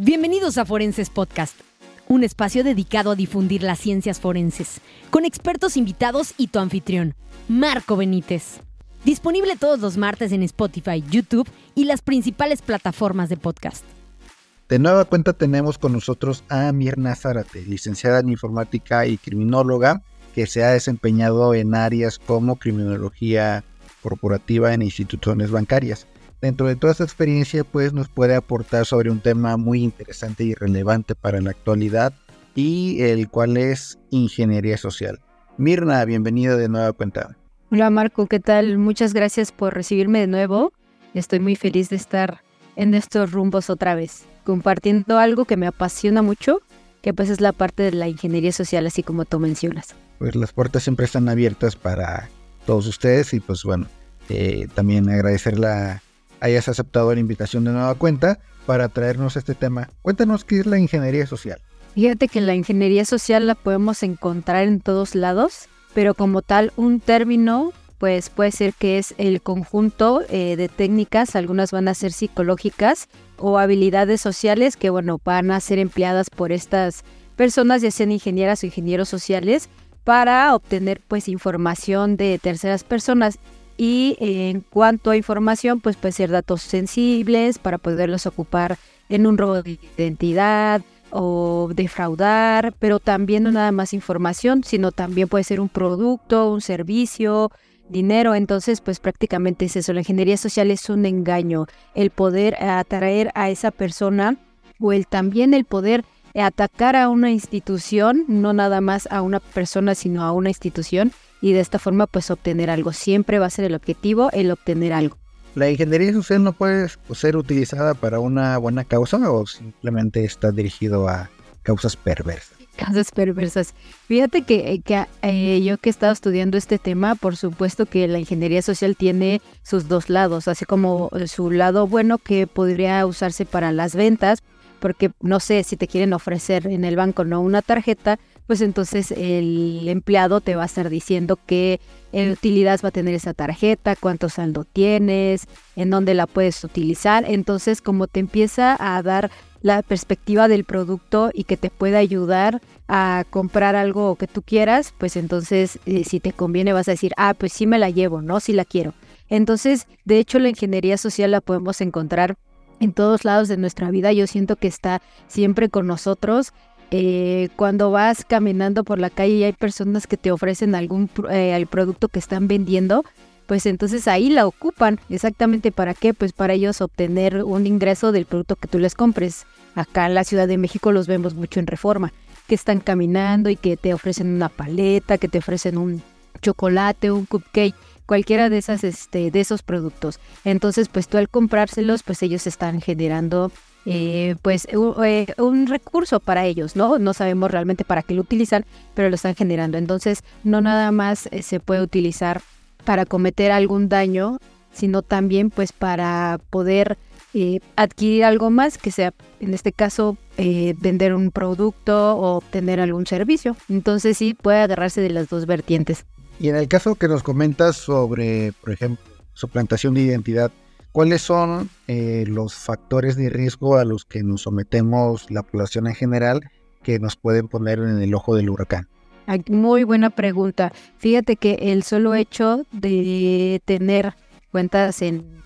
Bienvenidos a Forenses Podcast, un espacio dedicado a difundir las ciencias forenses, con expertos invitados y tu anfitrión, Marco Benítez. Disponible todos los martes en Spotify, YouTube y las principales plataformas de podcast. De nueva cuenta tenemos con nosotros a Mirna Zárate, licenciada en informática y criminóloga, que se ha desempeñado en áreas como criminología corporativa en instituciones bancarias dentro de toda esta experiencia pues nos puede aportar sobre un tema muy interesante y relevante para la actualidad y el cual es ingeniería social. Mirna, bienvenida de nueva cuenta. Hola Marco, ¿qué tal? Muchas gracias por recibirme de nuevo. Estoy muy feliz de estar en estos rumbos otra vez, compartiendo algo que me apasiona mucho, que pues es la parte de la ingeniería social, así como tú mencionas. Pues las puertas siempre están abiertas para todos ustedes y pues bueno, eh, también agradecer la, hayas aceptado la invitación de nueva cuenta para traernos este tema. Cuéntanos qué es la ingeniería social. Fíjate que la ingeniería social la podemos encontrar en todos lados, pero como tal un término pues puede ser que es el conjunto eh, de técnicas, algunas van a ser psicológicas o habilidades sociales que bueno van a ser empleadas por estas personas, ya sean ingenieras o ingenieros sociales, para obtener pues información de terceras personas y en cuanto a información, pues puede ser datos sensibles para poderlos ocupar en un robo de identidad o defraudar, pero también no nada más información, sino también puede ser un producto, un servicio, dinero. Entonces, pues prácticamente es eso. La ingeniería social es un engaño, el poder atraer a esa persona o el también el poder atacar a una institución, no nada más a una persona, sino a una institución y de esta forma pues obtener algo. Siempre va a ser el objetivo el obtener algo. ¿La ingeniería social no puede ser utilizada para una buena causa o simplemente está dirigido a causas perversas? Causas perversas. Fíjate que, que eh, yo que he estado estudiando este tema, por supuesto que la ingeniería social tiene sus dos lados, así como su lado bueno que podría usarse para las ventas, porque no sé si te quieren ofrecer en el banco no una tarjeta, pues entonces el empleado te va a estar diciendo qué eh, utilidad va a tener esa tarjeta, cuánto saldo tienes, en dónde la puedes utilizar. Entonces, como te empieza a dar la perspectiva del producto y que te pueda ayudar a comprar algo que tú quieras, pues entonces eh, si te conviene vas a decir, ah, pues sí me la llevo, ¿no? Sí la quiero. Entonces, de hecho, la ingeniería social la podemos encontrar en todos lados de nuestra vida. Yo siento que está siempre con nosotros eh, cuando vas caminando por la calle y hay personas que te ofrecen algún eh, producto que están vendiendo, pues entonces ahí la ocupan. Exactamente para qué? Pues para ellos obtener un ingreso del producto que tú les compres. Acá en la Ciudad de México los vemos mucho en reforma, que están caminando y que te ofrecen una paleta, que te ofrecen un chocolate, un cupcake cualquiera de esas este de esos productos. Entonces, pues tú al comprárselos, pues ellos están generando eh, pues eh, un recurso para ellos, ¿no? No sabemos realmente para qué lo utilizan, pero lo están generando. Entonces, no nada más eh, se puede utilizar para cometer algún daño, sino también pues para poder adquirir algo más, que sea en este caso vender un producto o obtener algún servicio. Entonces sí puede agarrarse de las dos vertientes. Y en el caso que nos comentas sobre, por ejemplo, suplantación de identidad, ¿Cuáles son eh, los factores de riesgo a los que nos sometemos la población en general que nos pueden poner en el ojo del huracán? Muy buena pregunta. Fíjate que el solo hecho de tener cuentas en,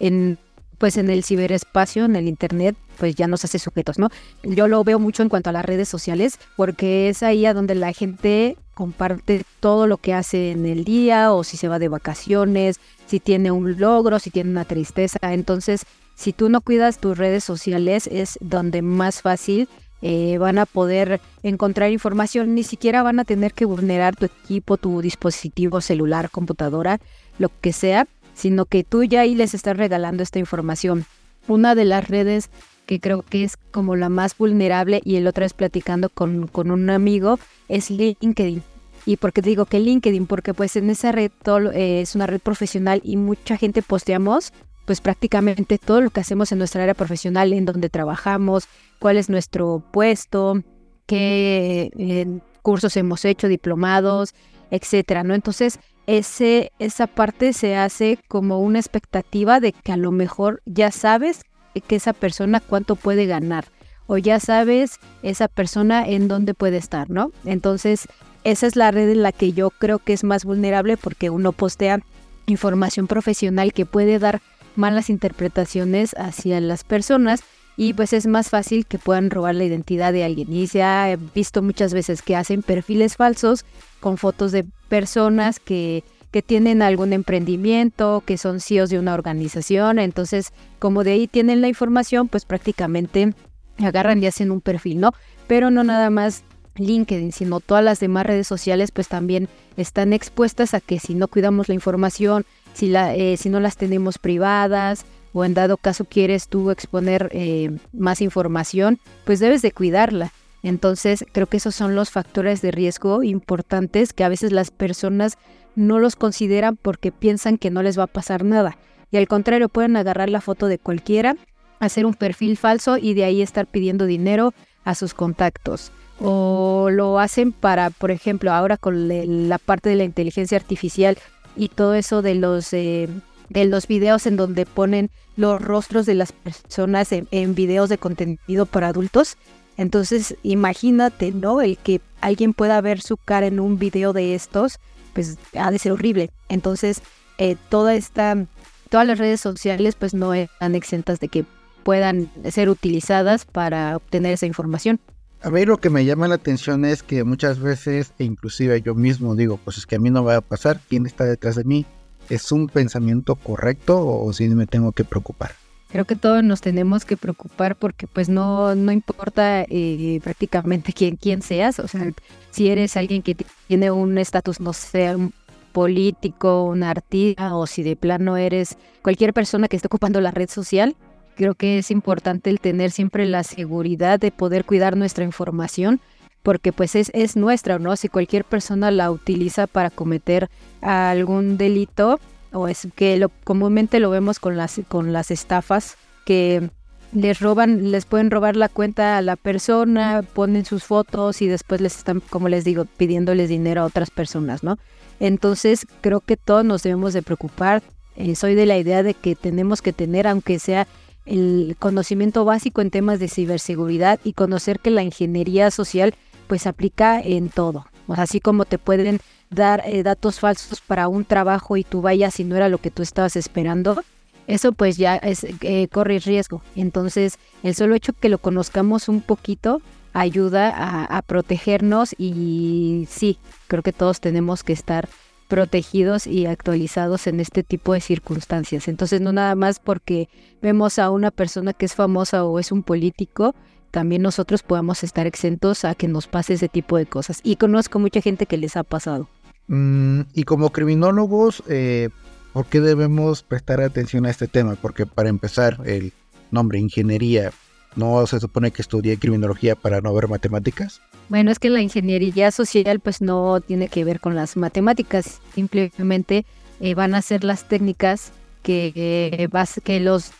en pues en el ciberespacio, en el internet, pues ya nos hace sujetos, ¿no? Yo lo veo mucho en cuanto a las redes sociales, porque es ahí a donde la gente comparte todo lo que hace en el día o si se va de vacaciones, si tiene un logro, si tiene una tristeza. Entonces, si tú no cuidas tus redes sociales, es donde más fácil eh, van a poder encontrar información, ni siquiera van a tener que vulnerar tu equipo, tu dispositivo celular, computadora, lo que sea, sino que tú ya ahí les estás regalando esta información. Una de las redes que creo que es como la más vulnerable y el otro es platicando con, con un amigo es LinkedIn. ¿Y por qué digo que LinkedIn? Porque pues en esa red eh, es una red profesional y mucha gente posteamos pues prácticamente todo lo que hacemos en nuestra área profesional, en donde trabajamos, cuál es nuestro puesto, qué eh, cursos hemos hecho, diplomados, etcétera, ¿no? Entonces, ese, esa parte se hace como una expectativa de que a lo mejor ya sabes que esa persona cuánto puede ganar o ya sabes esa persona en dónde puede estar, ¿no? Entonces, esa es la red en la que yo creo que es más vulnerable porque uno postea información profesional que puede dar malas interpretaciones hacia las personas y pues es más fácil que puedan robar la identidad de alguien. Y se ha visto muchas veces que hacen perfiles falsos con fotos de personas que, que tienen algún emprendimiento, que son CEOs de una organización. Entonces, como de ahí tienen la información, pues prácticamente agarran y hacen un perfil, ¿no? Pero no nada más LinkedIn, sino todas las demás redes sociales, pues también están expuestas a que si no cuidamos la información, si, la, eh, si no las tenemos privadas, o en dado caso quieres tú exponer eh, más información, pues debes de cuidarla. Entonces creo que esos son los factores de riesgo importantes que a veces las personas no los consideran porque piensan que no les va a pasar nada. Y al contrario, pueden agarrar la foto de cualquiera hacer un perfil falso y de ahí estar pidiendo dinero a sus contactos. O lo hacen para, por ejemplo, ahora con la parte de la inteligencia artificial y todo eso de los, eh, de los videos en donde ponen los rostros de las personas en, videos de contenido para adultos. Entonces, imagínate, ¿no? El que alguien pueda ver su cara en un video de estos, pues ha de ser horrible. Entonces, eh, toda esta, todas las redes sociales, pues no están exentas de que puedan ser utilizadas para obtener esa información. A ver, lo que me llama la atención es que muchas veces, e inclusive yo mismo digo, pues es que a mí no va a pasar, ¿quién está detrás de mí? ¿Es un pensamiento correcto o si me tengo que preocupar? Creo que todos nos tenemos que preocupar porque pues no, no importa eh, prácticamente quién, seas, o sea, si eres alguien que tiene un estatus, no sé, un político, un artista o si de plano eres cualquier persona que esté ocupando la red social, Creo que es importante el tener siempre la seguridad de poder cuidar nuestra información porque pues es, es nuestra, ¿no? Si cualquier persona la utiliza para cometer algún delito, o es que lo, comúnmente lo vemos con las, con las estafas, que les roban, les pueden robar la cuenta a la persona, ponen sus fotos y después les están, como les digo, pidiéndoles dinero a otras personas, ¿no? Entonces creo que todos nos debemos de preocupar. Eh, soy de la idea de que tenemos que tener, aunque sea el conocimiento básico en temas de ciberseguridad y conocer que la ingeniería social pues aplica en todo. así como te pueden dar eh, datos falsos para un trabajo y tú vayas y no era lo que tú estabas esperando, eso pues ya es, eh, corre riesgo. Entonces el solo hecho que lo conozcamos un poquito ayuda a protegernos y sí, creo que todos tenemos que estar protegidos y actualizados en este tipo de circunstancias. Entonces, no nada más porque vemos a una persona que es famosa o es un político, también nosotros podemos estar exentos a que nos pase ese tipo de cosas. Y conozco mucha gente que les ha pasado. Mm, y como criminólogos, eh, ¿por qué debemos prestar atención a este tema? Porque para empezar, el nombre ingeniería, ¿no se supone que estudié criminología para no ver matemáticas? Bueno, es que la ingeniería social pues no tiene que ver con las matemáticas, simplemente eh, van a ser las técnicas que, que los,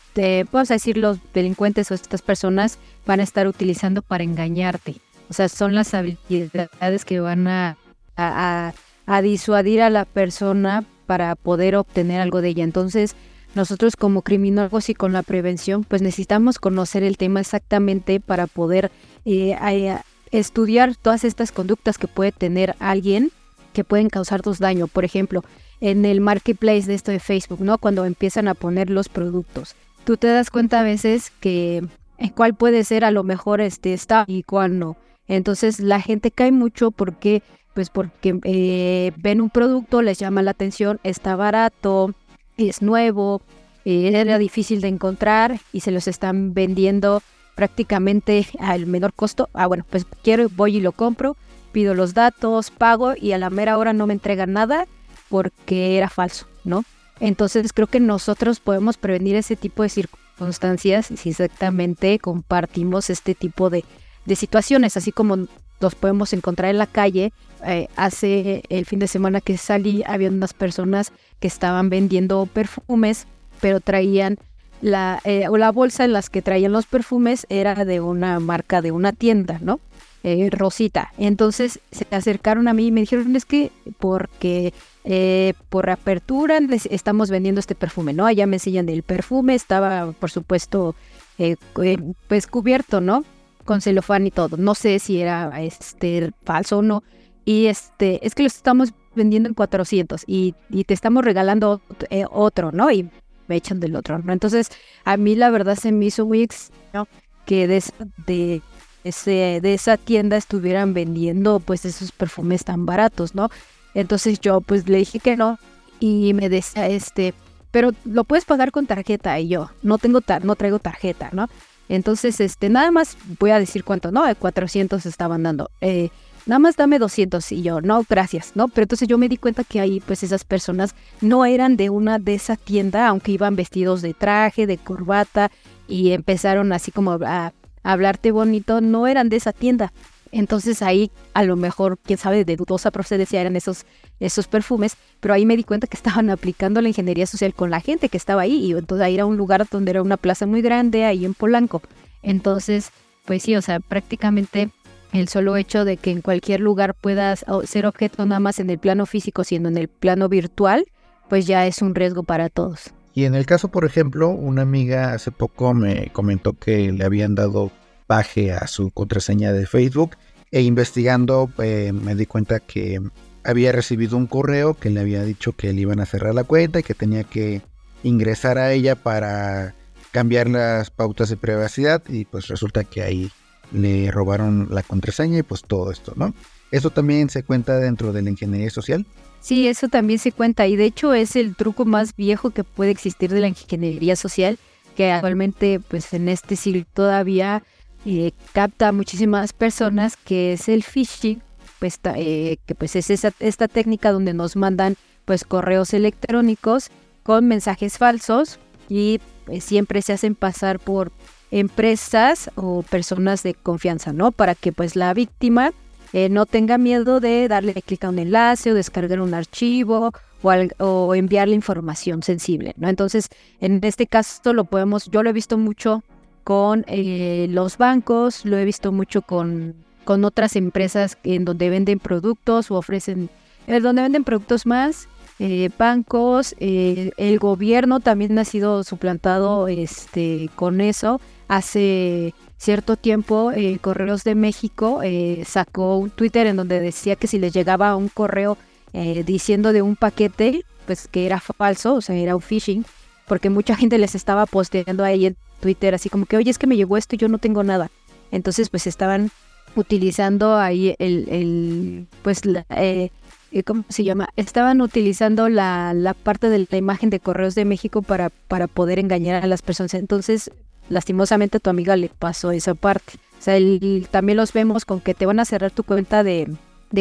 vamos a decir, los delincuentes o estas personas van a estar utilizando para engañarte. O sea, son las habilidades que van a disuadir a la persona para poder obtener algo de ella. Entonces, nosotros como criminólogos y con la prevención, pues necesitamos conocer el tema exactamente para poder eh, estudiar todas estas conductas que puede tener alguien que pueden causarnos daño. Por ejemplo, en el marketplace de esto de Facebook, ¿no? Cuando empiezan a poner los productos. Tú te das cuenta a veces que en cuál puede ser a lo mejor este está y cuál no. Entonces la gente cae mucho porque pues porque eh, ven un producto, les llama la atención, está barato, es nuevo, eh, era difícil de encontrar y se los están vendiendo prácticamente al menor costo. Ah, bueno, pues quiero, voy y lo compro, pido los datos, pago y a la mera hora no me entregan nada porque era falso, ¿no? Entonces creo que nosotros podemos prevenir ese tipo de circunstancias si exactamente compartimos este tipo de, situaciones, así como los podemos encontrar en la calle. Eh, hace el fin de semana que salí, había unas personas que estaban vendiendo perfumes, pero traían la, eh, o la bolsa en las que traían los perfumes era de una marca de una tienda, ¿no? Eh, Rosita. Entonces se acercaron a mí y me dijeron, es que porque eh, por apertura estamos vendiendo este perfume, ¿no? Allá me enseñan el perfume, estaba por supuesto eh, pues cubierto, ¿no? Con celofán y todo. No sé si era este falso o no. Y este, es que los estamos vendiendo en 400 y, y te estamos regalando otro, ¿no? Y me echan del otro, ¿no? Entonces, a mí la verdad se me hizo muy que de, de de esa tienda estuvieran vendiendo pues esos perfumes tan baratos, ¿no? Entonces yo pues le dije que no y me decía este, pero lo puedes pagar con tarjeta y yo no tengo no traigo tarjeta, ¿no? Entonces este nada más voy a decir cuánto, no, de 400 estaban dando. Eh, nada más dame 200 y yo, no, gracias, ¿no? Pero entonces yo me di cuenta que ahí pues esas personas no eran de una de esa tienda, aunque iban vestidos de traje, de corbata y empezaron así como a hablarte bonito, no eran de esa tienda. Entonces ahí a lo mejor, quién sabe, de dudosa procedencia eran esos, esos perfumes, pero ahí me di cuenta que estaban aplicando la ingeniería social con la gente que estaba ahí y entonces ahí era un lugar donde era una plaza muy grande, ahí en Polanco. Entonces, pues sí, o sea, prácticamente el solo hecho de que en cualquier lugar puedas ser objeto nada más en el plano físico, siendo en el plano virtual, pues ya es un riesgo para todos. Y en el caso, por ejemplo, una amiga hace poco me comentó que le habían dado baje a su contraseña de Facebook e investigando eh, me di cuenta que había recibido un correo que le había dicho que le iban a cerrar la cuenta y que tenía que ingresar a ella para cambiar las pautas de privacidad y pues resulta que ahí le robaron la contraseña y pues todo esto, ¿no? ¿Eso también se cuenta dentro de la ingeniería social? Sí, eso también se cuenta y de hecho es el truco más viejo que puede existir de la ingeniería social, que actualmente pues en este siglo todavía eh, capta a muchísimas personas, que es el phishing, pues, eh, que pues es esa, esta técnica donde nos mandan pues correos electrónicos con mensajes falsos y pues, siempre se hacen pasar por empresas o personas de confianza, ¿no? Para que pues la víctima eh, no tenga miedo de darle clic a un enlace o descargar un archivo o, o, enviarle información sensible, ¿no? Entonces, en este caso lo podemos, yo lo he visto mucho con eh, los bancos, lo he visto mucho con, con otras empresas en donde venden productos o ofrecen, en donde venden productos más, eh, bancos, el gobierno también ha sido suplantado este, con eso. Hace cierto tiempo eh, Correos de México eh, sacó un Twitter en donde decía que si les llegaba un correo eh, diciendo de un paquete, pues que era falso, o sea, era un phishing, porque mucha gente les estaba posteando ahí en Twitter así como que, oye, es que me llegó esto y yo no tengo nada. Entonces, pues estaban utilizando ahí el, pues, la, ¿cómo se llama? Estaban utilizando la, la, parte de la imagen de Correos de México para, para poder engañar a las personas. Entonces, lastimosamente a tu amiga le pasó esa parte. O sea, también los vemos con que te van a cerrar tu cuenta de,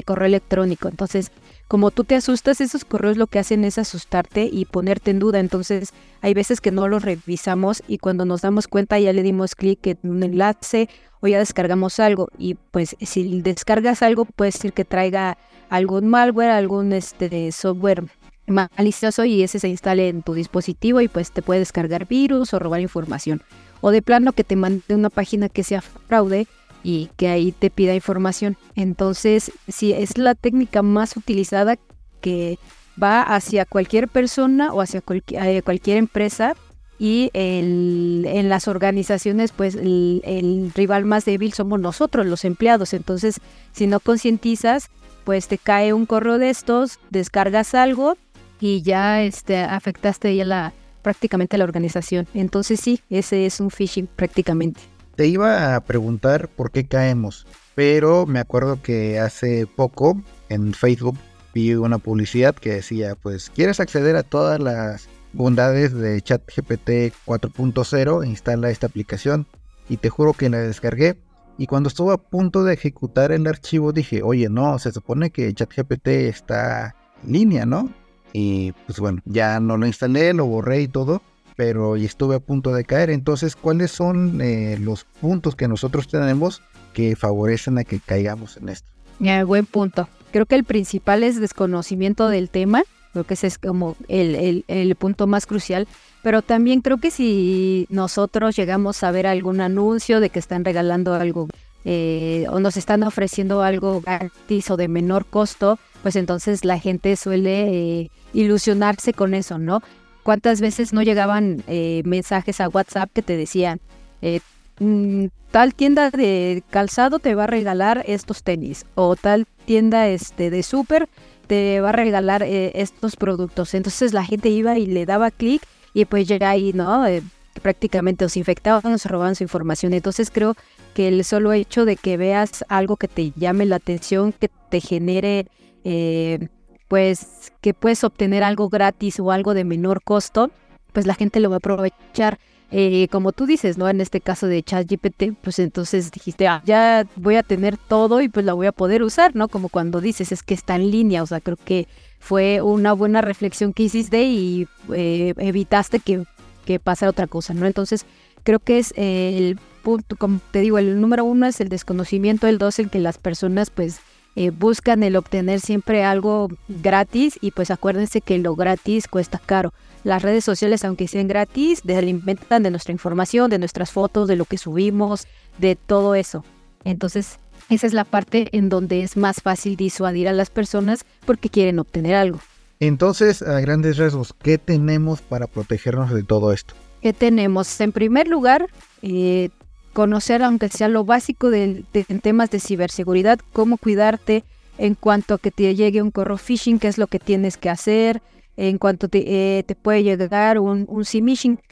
correo electrónico. Entonces, como tú te asustas, esos correos lo que hacen es asustarte y ponerte en duda. Entonces, hay veces que no los revisamos y cuando nos damos cuenta ya le dimos clic en un enlace o ya descargamos algo. Y pues si descargas algo, puede ser que traiga algún malware, algún este, software malicioso y ese se instale en tu dispositivo y pues te puede descargar virus o robar información o de plano que te mande una página que sea fraude y que ahí te pida información. Entonces, si es la técnica más utilizada que va hacia cualquier persona o hacia eh, cualquier, empresa y en las organizaciones, pues el, el, rival más débil somos nosotros, los empleados. Entonces, si no concientizas, pues te cae un correo de estos, descargas algo y ya este, afectaste ya la, prácticamente la organización. Entonces sí, ese es un phishing prácticamente. Te iba a preguntar por qué caemos, pero me acuerdo que hace poco en Facebook vi una publicidad que decía, pues, ¿quieres acceder a todas las bondades de ChatGPT 4.0? Instala esta aplicación y te juro que la descargué. Y cuando estuve a punto de ejecutar el archivo dije, oye, no, se supone que ChatGPT está en línea, ¿no? Y pues bueno, ya no lo instalé, lo borré y todo, pero estuve a punto de caer. Entonces, ¿cuáles son eh, los puntos que nosotros tenemos que favorecen a que caigamos en esto? Ya, buen punto. Creo que el principal es desconocimiento del tema. Creo que ese es como el, el punto más crucial. Pero también creo que si nosotros llegamos a ver algún anuncio de que están regalando algo eh, o nos están ofreciendo algo gratis o de menor costo, pues entonces la gente suele eh, ilusionarse con eso, ¿no? ¿Cuántas veces no llegaban eh, mensajes a WhatsApp que te decían, eh, mm, tal tienda de calzado te va a regalar estos tenis o tal tienda este de súper te va a regalar eh, estos productos. Entonces la gente iba y le daba clic y pues llega ahí, ¿no? Eh, prácticamente os infectaban, os robaban su información. Entonces creo que el solo hecho de que veas algo que te llame la atención, que te genere, eh, pues que puedes obtener algo gratis o algo de menor costo, pues la gente lo va a aprovechar. Eh, como tú dices, ¿no? En este caso de ChatGPT, pues entonces dijiste, ah, ya voy a tener todo y pues la voy a poder usar, ¿no? Como cuando dices, es que está en línea, o sea, creo que fue una buena reflexión que hiciste y eh, evitaste que, que pasara otra cosa, ¿no? Entonces, creo que es el punto, como te digo, el número uno es el desconocimiento, el dos, el que las personas, pues, eh, buscan el obtener siempre algo gratis y pues acuérdense que lo gratis cuesta caro. Las redes sociales, aunque sean gratis, se alimentan de nuestra información, de nuestras fotos, de lo que subimos, de todo eso. Entonces, esa es la parte en donde es más fácil disuadir a las personas porque quieren obtener algo. Entonces, a grandes rasgos, ¿qué tenemos para protegernos de todo esto? ¿Qué tenemos? En primer lugar, eh, conocer, aunque sea lo básico de, en temas de ciberseguridad, cómo cuidarte en cuanto a que te llegue un correo phishing, qué es lo que tienes que hacer, en cuanto te, eh, te puede llegar un, un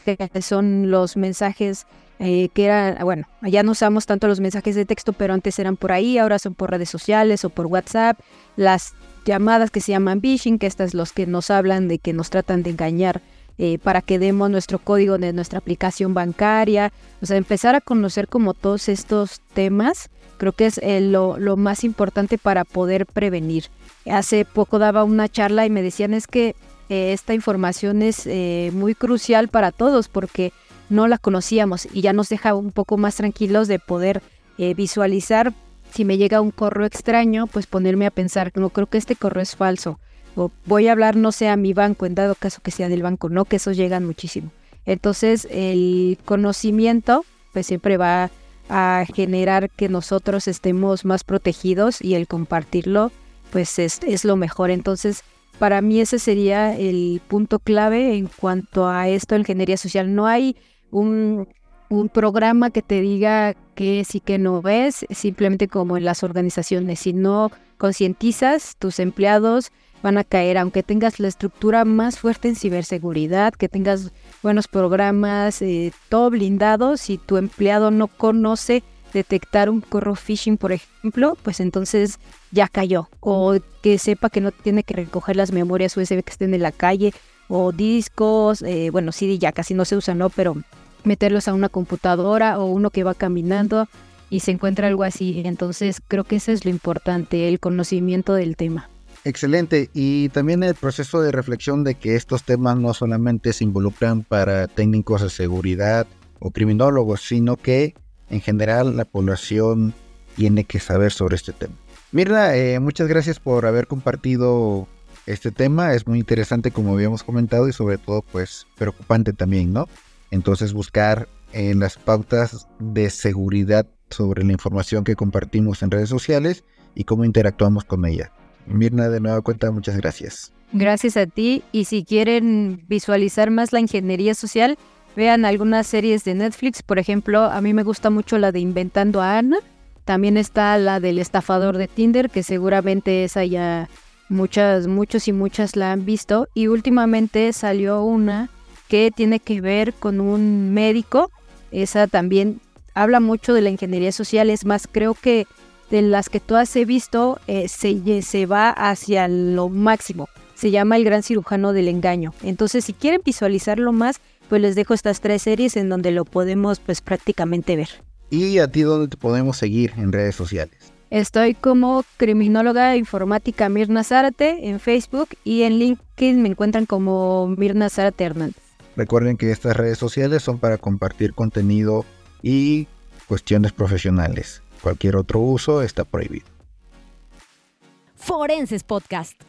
que son los mensajes eh, que eran, bueno, ya no usamos tanto los mensajes de texto, pero antes eran por ahí, ahora son por redes sociales o por WhatsApp, las llamadas que se llaman phishing, que estas los que nos hablan de que nos tratan de engañar eh, para que demos nuestro código de nuestra aplicación bancaria, o sea, empezar a conocer como todos estos temas, creo que es eh, lo, más importante para poder prevenir. Hace poco daba una charla y me decían es que eh, esta información es muy crucial para todos porque no la conocíamos y ya nos deja un poco más tranquilos de poder visualizar. Si me llega un correo extraño, pues ponerme a pensar, no creo que este correo es falso voy a hablar, no sé, a mi banco, en dado caso que sea del banco, no, que esos llegan muchísimo. Entonces, el conocimiento, pues siempre va a generar que nosotros estemos más protegidos y el compartirlo, pues es, es lo mejor. Entonces, para mí ese sería el punto clave en cuanto a esto ingeniería social. No hay un, un programa que te diga que sí que no ves, simplemente como en las organizaciones. Si no concientizas tus empleados, van a caer, aunque tengas la estructura más fuerte en ciberseguridad, que tengas buenos programas, eh, todo blindado, si tu empleado no conoce detectar un correo phishing, por ejemplo, pues entonces ya cayó. O que sepa que no tiene que recoger las memorias USB que estén en la calle, o discos, eh, bueno, CD ya casi no se usa, ¿no? Pero meterlos a una computadora o uno que va caminando y se encuentra algo así. Entonces creo que eso es lo importante, el conocimiento del tema. Excelente. Y también el proceso de reflexión de que estos temas no solamente se involucran para técnicos de seguridad o criminólogos, sino que en general la población tiene que saber sobre este tema. Mirna, eh, muchas gracias por haber compartido este tema. Es muy interesante como habíamos comentado y sobre todo pues preocupante también, ¿no? Entonces buscar en las pautas de seguridad sobre la información que compartimos en redes sociales y cómo interactuamos con ella. Mirna, de nueva cuenta, muchas gracias. Gracias a ti. Y si quieren visualizar más la ingeniería social, vean algunas series de Netflix. Por ejemplo, a mí me gusta mucho la de Inventando a Ana. También está la del estafador de Tinder, que seguramente esa ya muchas, muchos y muchas la han visto. Y últimamente salió una que tiene que ver con un médico. Esa también habla mucho de la ingeniería social. Es más, creo que de las que todas he visto eh, se, se va hacia lo máximo. Se llama El Gran Cirujano del Engaño. Entonces, si quieren visualizarlo más, pues les dejo estas tres series en donde lo podemos pues prácticamente ver. ¿Y a ti dónde te podemos seguir en redes sociales? Estoy como criminóloga informática Mirna Zárate en Facebook y en LinkedIn me encuentran como Mirna Zárate Hernández. Recuerden que estas redes sociales son para compartir contenido y cuestiones profesionales. Cualquier otro uso está prohibido. Forenses Podcast